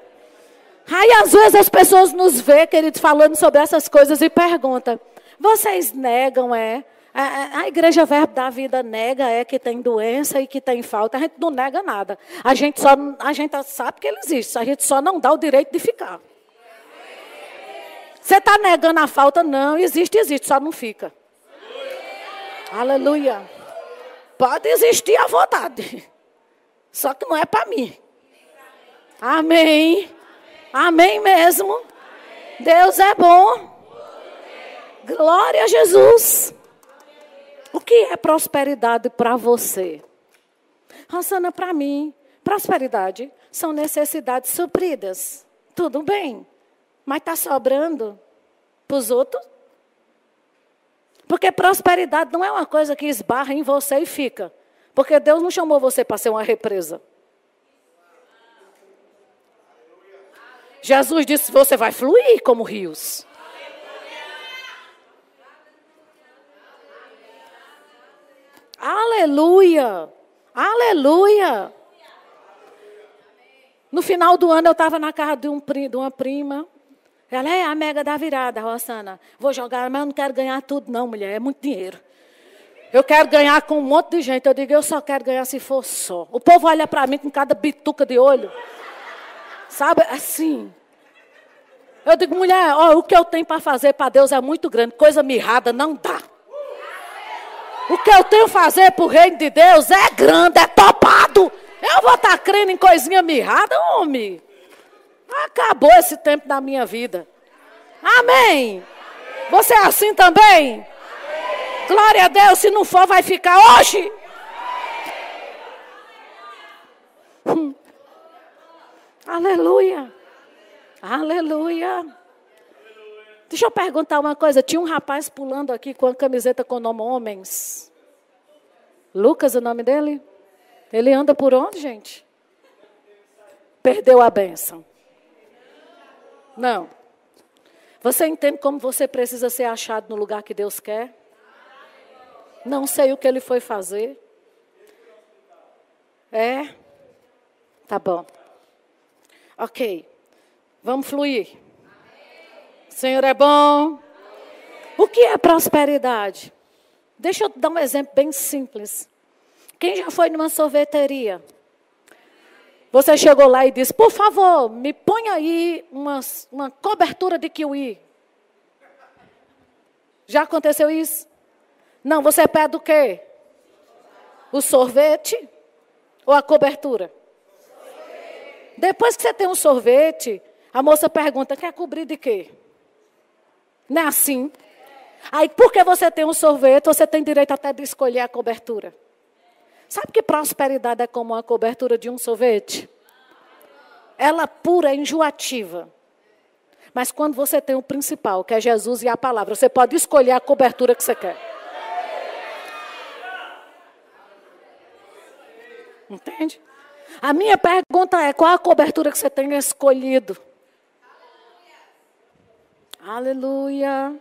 Aí às vezes as pessoas nos vê, queridos, falando sobre essas coisas e perguntam: vocês negam, é? A, a, igreja Verbo da Vida nega é que tem doença e que tem falta. A gente não nega nada. A gente só a gente sabe que ele existe. A gente só não dá o direito de ficar. Você está negando a falta? Não, existe, existe, só não fica. Aleluia. Pode existir à vontade. Só que não é para mim. Amém. Amém mesmo. Deus é bom. Glória a Jesus. O que é prosperidade para você? Rosana, para mim, prosperidade são necessidades supridas. Tudo bem. Mas está sobrando para os outros? Porque prosperidade não é uma coisa que esbarra em você e fica. Porque Deus não chamou você para ser uma represa. Jesus disse: você vai fluir como rios. Aleluia! Aleluia! No final do ano eu estava na casa de, um, de, uma prima. Ela é a mega da virada, Rossana. Vou jogar, mas eu não quero ganhar tudo, não, mulher. É muito dinheiro. Eu quero ganhar com um monte de gente. Eu digo, eu só quero ganhar se for só. O povo olha para mim com cada bituca de olho. Sabe, assim. Eu digo, mulher, ó, o que eu tenho para fazer para Deus é muito grande. Coisa mirrada não dá. O que eu tenho a fazer para o reino de Deus é grande, é topado. Eu vou estar tá crendo em coisinha mirrada, homem. Acabou esse tempo da minha vida. Amém. Você é assim também? Glória a Deus. Se não for, vai ficar hoje. Hum. Aleluia. Aleluia. Deixa eu perguntar uma coisa. Tinha um rapaz pulando aqui com a camiseta com o nome Homens. Lucas, o nome dele? Ele anda por onde, gente? Perdeu a bênção. Não. Você entende como você precisa ser achado no lugar que Deus quer? Não sei o que ele foi fazer. É? Tá bom. Ok. Vamos fluir. Senhor é bom. O que é prosperidade? Deixa eu dar um exemplo bem simples. Quem já foi numa sorveteria? Você chegou lá e disse: Por favor, me põe aí uma, uma cobertura de kiwi. Já aconteceu isso? Não, você pede o quê? O sorvete ou a cobertura? Depois que você tem um sorvete, a moça pergunta: quer cobrir de quê? Não é assim? Aí, porque você tem um sorvete, você tem direito até de escolher a cobertura. Sabe que prosperidade é como a cobertura de um sorvete? Ela pura é enjoativa. Mas quando você tem o principal, que é Jesus e a palavra, você pode escolher a cobertura que você quer. Entende? A minha pergunta é: qual a cobertura que você tem escolhido? Aleluia.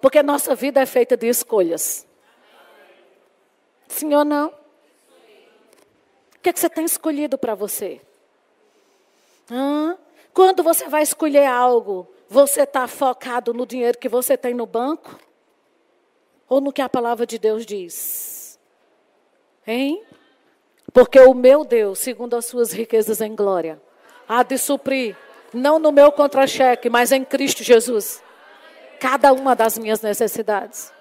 Porque nossa vida é feita de escolhas. Sim ou não? O que, é que você tem escolhido para você? Hã? Quando você vai escolher algo, você está focado no dinheiro que você tem no banco? Ou no que a palavra de Deus diz? Hein? Porque o meu Deus, segundo as suas riquezas em glória, há de suprir, não no meu contra-cheque, mas em Cristo Jesus cada uma das minhas necessidades.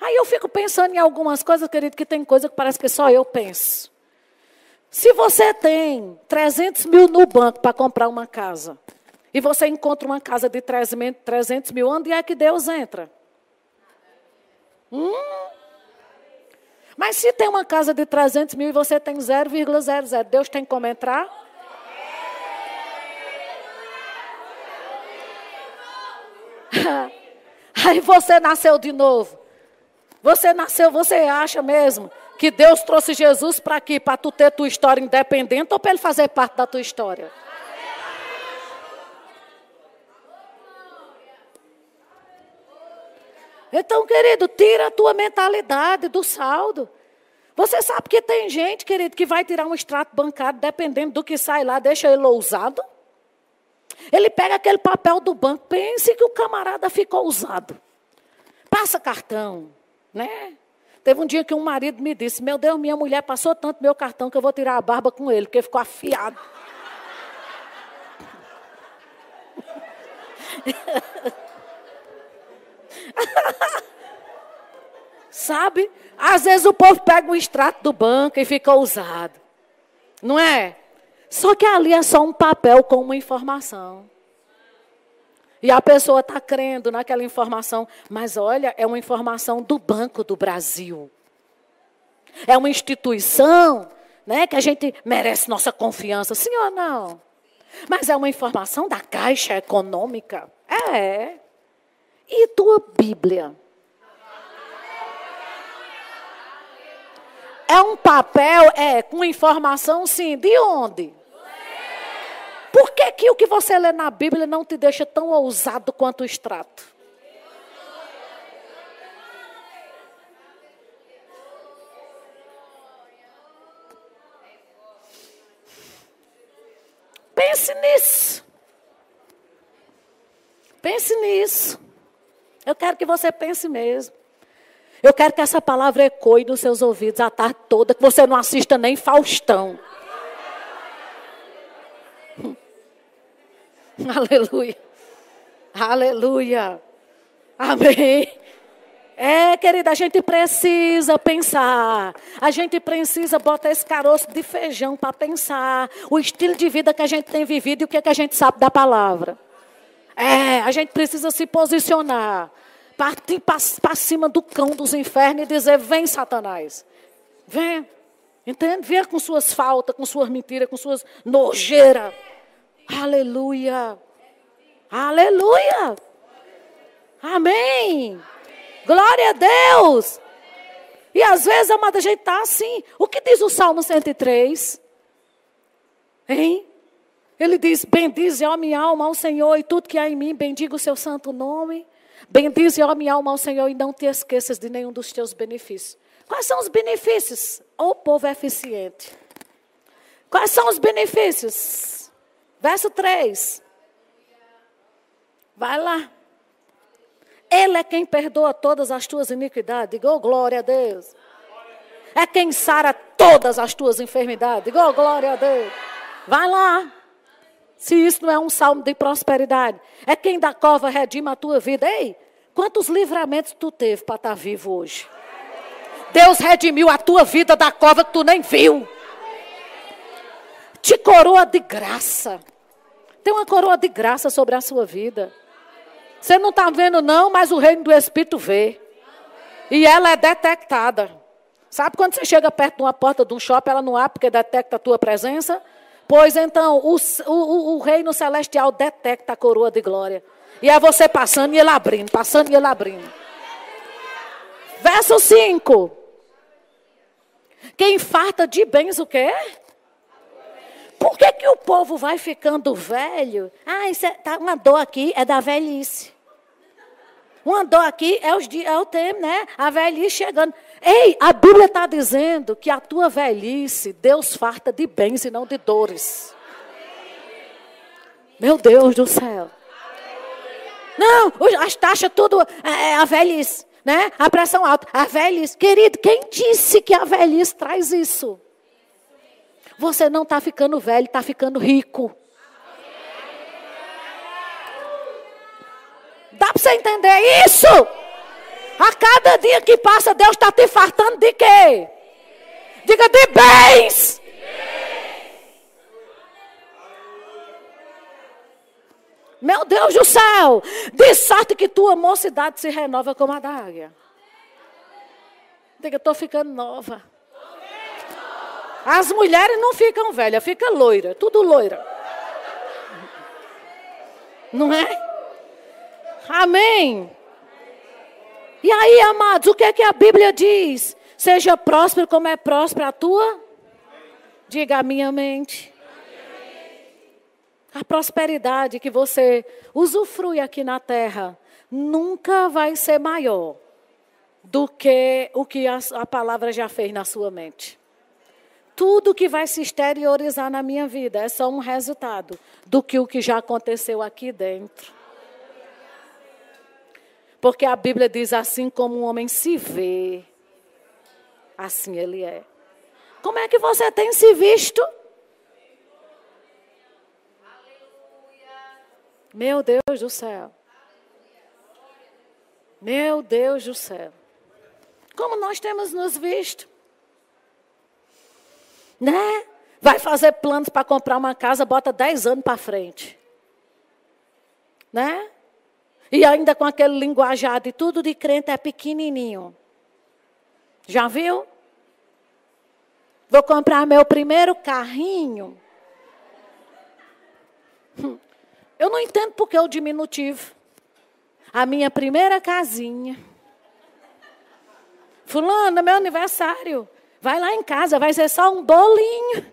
Aí eu fico pensando em algumas coisas, querido, que tem coisa que parece que só eu penso. Se você tem 300 mil no banco para comprar uma casa, e você encontra uma casa de 300 mil, onde é que Deus entra? Hum? Mas se tem uma casa de 300 mil e você tem 0,00, Deus tem como entrar? Aí você nasceu de novo. Você nasceu, você acha mesmo que Deus trouxe Jesus para aqui, para tu ter tua história independente ou para ele fazer parte da tua história? Então, querido, tira a tua mentalidade do saldo. Você sabe que tem gente, querido, que vai tirar um extrato bancário, dependendo do que sai lá, deixa ele ousado. Ele pega aquele papel do banco, pense que o camarada ficou usado. Passa cartão, né? Teve um dia que um marido me disse: Meu Deus, minha mulher passou tanto meu cartão que eu vou tirar a barba com ele, porque ficou afiado. Sabe? Às vezes o povo pega um extrato do banco e fica ousado. Não é? Só que ali é só um papel com uma informação. E a pessoa está crendo naquela informação, mas olha, é uma informação do Banco do Brasil. É uma instituição né, que a gente merece nossa confiança, sim ou não? Mas é uma informação da Caixa Econômica. É. E tua Bíblia? É um papel, é, com informação, sim. De onde? Por que, que o que você lê na Bíblia não te deixa tão ousado quanto o extrato? Pense nisso. Pense nisso. Eu quero que você pense mesmo. Eu quero que essa palavra ecoe nos seus ouvidos a tarde toda, que você não assista nem Faustão. Aleluia. Aleluia. Amém. É, querida, a gente precisa pensar. A gente precisa botar esse caroço de feijão para pensar o estilo de vida que a gente tem vivido e o que, é que a gente sabe da palavra. É, a gente precisa se posicionar. Partir para cima do cão dos infernos e dizer: Vem, Satanás. Vem. Entende? Venha com suas faltas, com suas mentiras, com suas nojeiras. Aleluia. Aleluia. Amém. Glória a Deus. E às vezes, amada, a gente está assim. O que diz o Salmo 103? Hein? Ele diz: Bendize, ó minha alma, ao Senhor, e tudo que há em mim, bendiga o seu santo nome. Bendize, ó minha alma, ao Senhor, e não te esqueças de nenhum dos teus benefícios. Quais são os benefícios? O povo é eficiente. Quais são os benefícios? Verso 3. Vai lá. Ele é quem perdoa todas as tuas iniquidades. Diga, oh, glória a Deus. É quem sara todas as tuas enfermidades. Diga, oh, glória a Deus. Vai lá. Se isso não é um salmo de prosperidade. É quem da cova redima a tua vida. Ei, quantos livramentos tu teve para estar tá vivo hoje? Deus redimiu a tua vida da cova que tu nem viu. Te coroa de graça. Tem uma coroa de graça sobre a sua vida. Você não está vendo, não, mas o reino do Espírito vê. E ela é detectada. Sabe quando você chega perto de uma porta de um shopping, ela não abre porque detecta a tua presença? Pois então, o, o, o reino celestial detecta a coroa de glória. E é você passando e ele abrindo, passando e ele abrindo. Verso 5. Quem farta de bens o quê? Por que, que o povo vai ficando velho? Ah, isso é, tá, uma dor aqui é da velhice. Uma dor aqui é, os, é o tempo, né? A velhice chegando. Ei, a Bíblia está dizendo que a tua velhice, Deus farta de bens e não de dores. Meu Deus do céu. Não, as taxas tudo é, é a velhice, né? A pressão alta, a velhice. Querido, quem disse que a velhice traz isso? Você não está ficando velho, está ficando rico. Dá para você entender isso? A cada dia que passa, Deus está te fartando de quê? Diga de bens. Meu Deus do céu! De sorte que tua mocidade se renova como a da águia. Diga, estou ficando nova. As mulheres não ficam velhas, fica loira, tudo loira. Não é? Amém. E aí, amados, o que é que a Bíblia diz? Seja próspero como é próspera a tua? Diga a minha mente. A prosperidade que você usufrui aqui na terra nunca vai ser maior do que o que a, a palavra já fez na sua mente tudo que vai se exteriorizar na minha vida é só um resultado do que o que já aconteceu aqui dentro. Porque a Bíblia diz assim como um homem se vê, assim ele é. Como é que você tem se visto? Meu Deus do céu. Meu Deus do céu. Como nós temos nos visto? Né? Vai fazer planos para comprar uma casa, bota 10 anos para frente. Né? E ainda com aquele linguajado e tudo de crente é pequenininho. Já viu? Vou comprar meu primeiro carrinho. Eu não entendo porque o diminutivo. A minha primeira casinha. Fulano, é meu aniversário. Vai lá em casa, vai ser só um bolinho.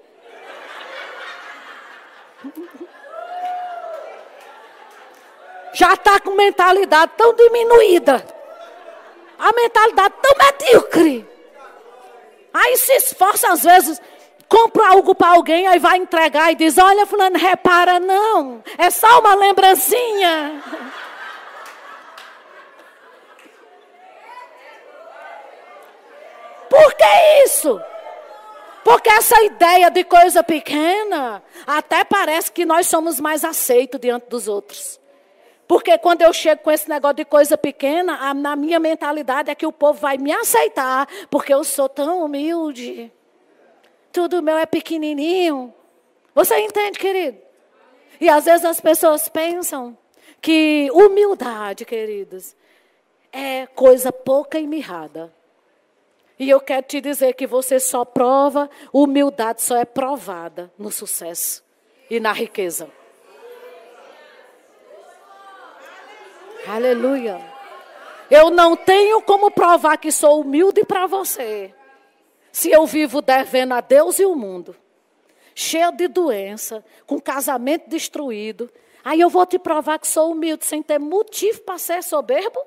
Já está com mentalidade tão diminuída. A mentalidade tão medíocre. Aí se esforça às vezes, compra algo para alguém, aí vai entregar e diz: Olha, Fulano, repara, não. É só uma lembrancinha. Por que isso? Porque essa ideia de coisa pequena, até parece que nós somos mais aceitos diante dos outros. Porque quando eu chego com esse negócio de coisa pequena, a, na minha mentalidade é que o povo vai me aceitar, porque eu sou tão humilde. Tudo meu é pequenininho. Você entende, querido? E às vezes as pessoas pensam que humildade, queridos, é coisa pouca e mirrada. E eu quero te dizer que você só prova, humildade só é provada no sucesso e na riqueza. Aleluia. Eu não tenho como provar que sou humilde para você. Se eu vivo devendo a Deus e o mundo, cheio de doença, com casamento destruído, aí eu vou te provar que sou humilde sem ter motivo para ser soberbo?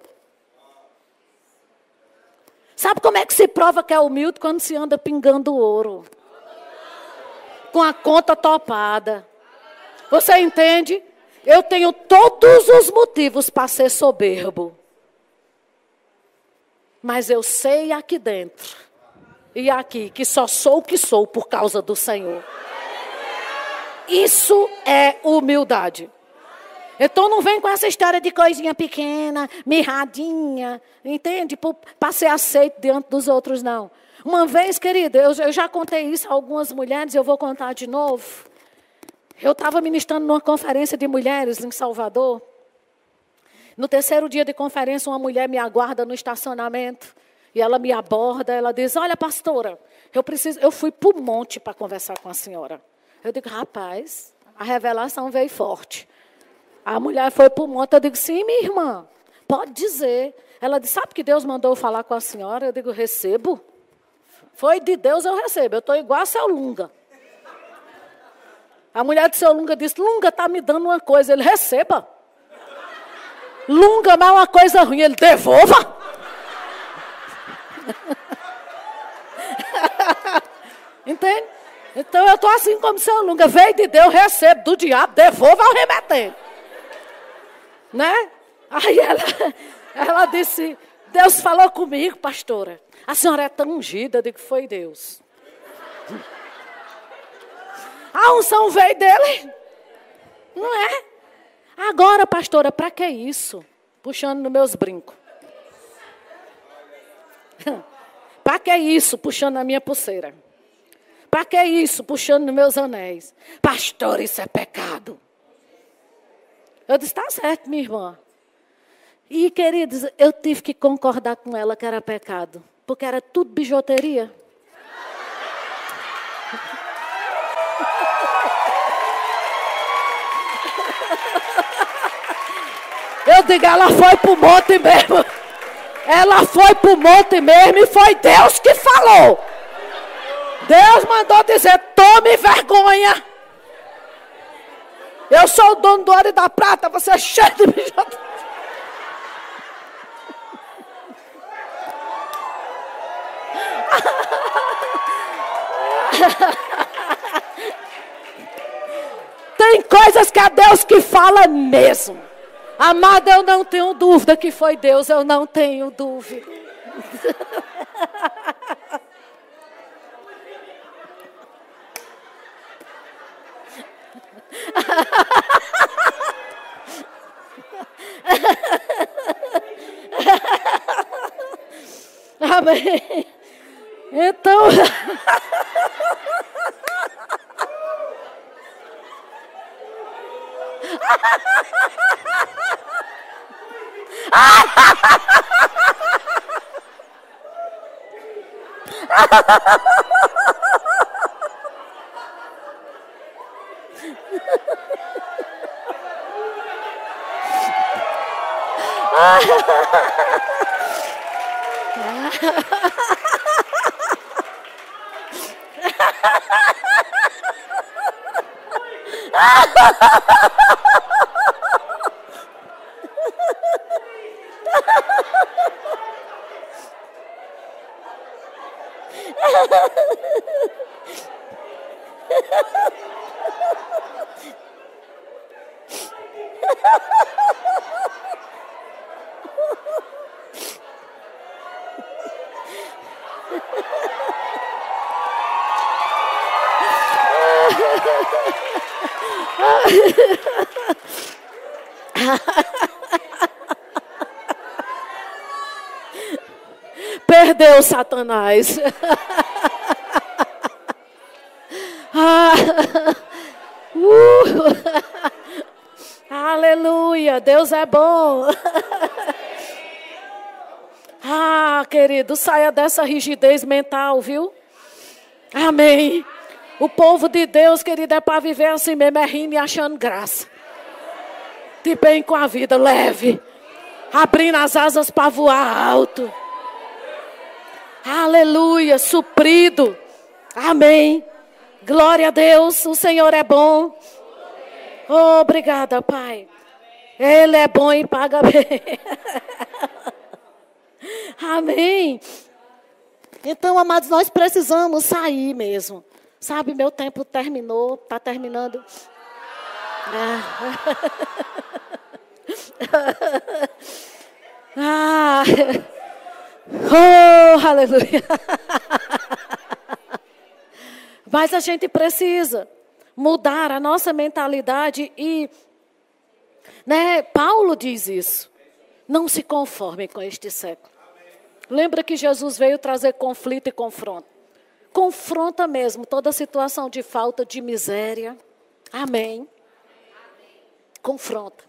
Sabe como é que se prova que é humilde quando se anda pingando ouro? Com a conta topada. Você entende? Eu tenho todos os motivos para ser soberbo. Mas eu sei aqui dentro e aqui que só sou o que sou por causa do Senhor. Isso é humildade. Então não vem com essa história de coisinha pequena, mirradinha, entende? Para ser aceito diante dos outros, não. Uma vez, querida, eu, eu já contei isso a algumas mulheres, eu vou contar de novo. Eu estava ministrando numa conferência de mulheres em Salvador. No terceiro dia de conferência, uma mulher me aguarda no estacionamento. E ela me aborda, ela diz: Olha, pastora, eu preciso. Eu fui para o monte para conversar com a senhora. Eu digo, rapaz, a revelação veio forte. A mulher foi para o monte, eu digo, sim, minha irmã, pode dizer. Ela disse, sabe que Deus mandou falar com a senhora? Eu digo, recebo. Foi de Deus, eu recebo. Eu estou igual a seu Lunga. A mulher do seu Lunga disse, Lunga está me dando uma coisa. Ele, receba. Lunga, mas é uma coisa ruim. Ele, devolva. Entende? Então eu estou assim como seu Lunga. Veio de Deus, recebo do diabo, devolva ao remetente né? Aí ela, ela disse, Deus falou comigo, pastora. A senhora é tão ungida, eu digo, foi Deus. A unção veio dele. Não é? Agora, pastora, para que isso? Puxando nos meus brincos. para que isso? Puxando na minha pulseira. Para que isso? Puxando nos meus anéis. Pastor, isso é pecado. Eu disse, está certo, minha irmã. E, queridos, eu tive que concordar com ela que era pecado. Porque era tudo bijuteria. Eu digo, ela foi para o monte mesmo. Ela foi para o monte mesmo e foi Deus que falou. Deus mandou dizer: tome vergonha. Eu sou o dono do ouro e da prata, você é cheio de bijuteria. Tem coisas que é Deus que fala mesmo. Amada, eu não tenho dúvida que foi Deus, eu não tenho dúvida. Amém. Então. Ah! Satanás. ah, uh, aleluia, Deus é bom. ah, querido, saia dessa rigidez mental, viu? Amém. O povo de Deus, querido, é para viver assim mesmo, é rindo e achando graça. De bem com a vida, leve. Abrindo as asas para voar alto. Aleluia, suprido. Amém. Glória a Deus, o Senhor é bom. obrigada, Pai. Ele é bom e paga bem. Amém. Então, amados, nós precisamos sair mesmo. Sabe, meu tempo terminou, está terminando. Ah. aleluia. Mas a gente precisa mudar a nossa mentalidade e, né, Paulo diz isso. Não se conforme com este século. Lembra que Jesus veio trazer conflito e confronto. Confronta mesmo toda situação de falta, de miséria. Amém. Confronta.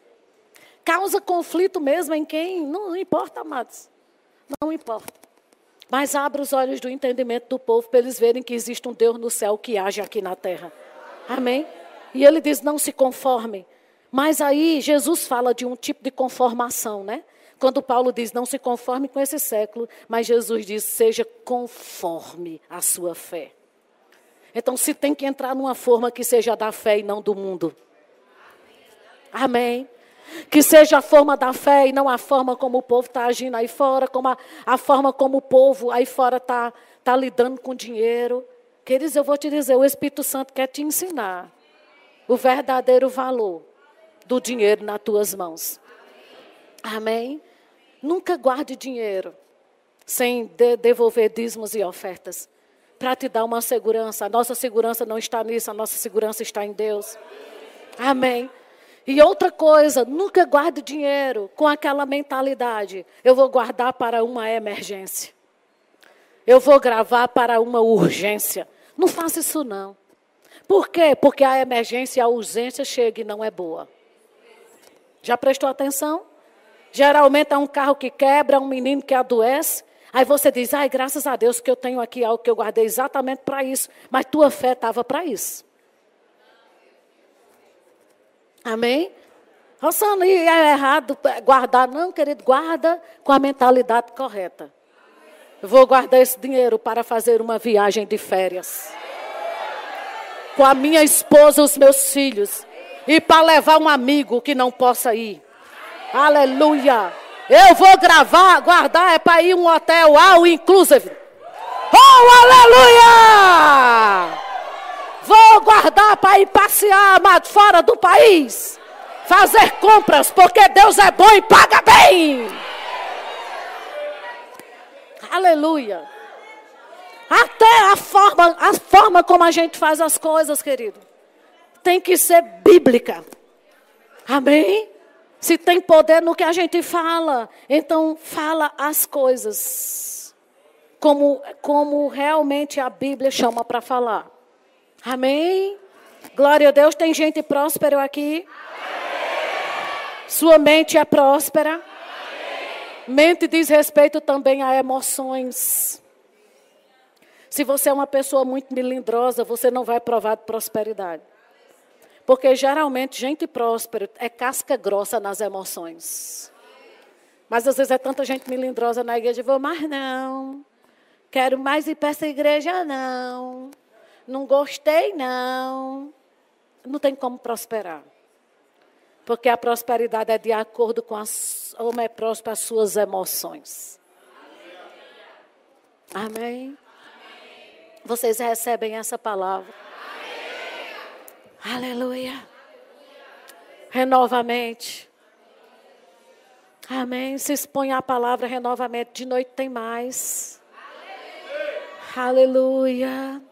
Causa conflito mesmo em quem? Não importa, amados. Não importa. Mas abra os olhos do entendimento do povo para eles verem que existe um Deus no céu que age aqui na terra. Amém? E ele diz: não se conforme. Mas aí Jesus fala de um tipo de conformação, né? Quando Paulo diz não se conforme com esse século, mas Jesus diz seja conforme a sua fé. Então, se tem que entrar numa forma que seja da fé e não do mundo. Amém. Que seja a forma da fé e não a forma como o povo está agindo aí fora, como a, a forma como o povo aí fora está tá lidando com dinheiro. Queridos, eu vou te dizer, o Espírito Santo quer te ensinar o verdadeiro valor do dinheiro nas tuas mãos. Amém? Nunca guarde dinheiro sem de devolver dízimos e ofertas. Para te dar uma segurança. A nossa segurança não está nisso, a nossa segurança está em Deus. Amém. E outra coisa, nunca guarde dinheiro com aquela mentalidade. Eu vou guardar para uma emergência. Eu vou gravar para uma urgência. Não faça isso não. Por quê? Porque a emergência a urgência chega e não é boa. Já prestou atenção? Geralmente é um carro que quebra, um menino que adoece. Aí você diz, ai, graças a Deus que eu tenho aqui algo que eu guardei exatamente para isso. Mas tua fé estava para isso. Amém? Rossana, e é errado guardar? Não, querido, guarda com a mentalidade correta. Eu vou guardar esse dinheiro para fazer uma viagem de férias. Com a minha esposa os meus filhos. E para levar um amigo que não possa ir. Aleluia. Eu vou gravar, guardar, é para ir um hotel all inclusive. Oh, aleluia! Vou guardar para ir passear, amado, fora do país. Fazer compras, porque Deus é bom e paga bem. Aleluia. Até a forma, a forma como a gente faz as coisas, querido, tem que ser bíblica. Amém? Se tem poder no que a gente fala, então fala as coisas como, como realmente a Bíblia chama para falar. Amém? Glória a Deus. Tem gente próspera aqui? Amém. Sua mente é próspera? Amém. Mente diz respeito também a emoções. Se você é uma pessoa muito melindrosa, você não vai provar de prosperidade. Porque geralmente gente próspera é casca grossa nas emoções. Mas às vezes é tanta gente melindrosa na igreja, eu vou, mas não. Quero mais ir para essa igreja, não. Não gostei, não. Não tem como prosperar. Porque a prosperidade é de acordo com as, como é próspero as suas emoções. Amém? Vocês recebem essa palavra? Aleluia. Renovamente. Amém. Se expõe a palavra renovamente. De noite tem mais. Aleluia.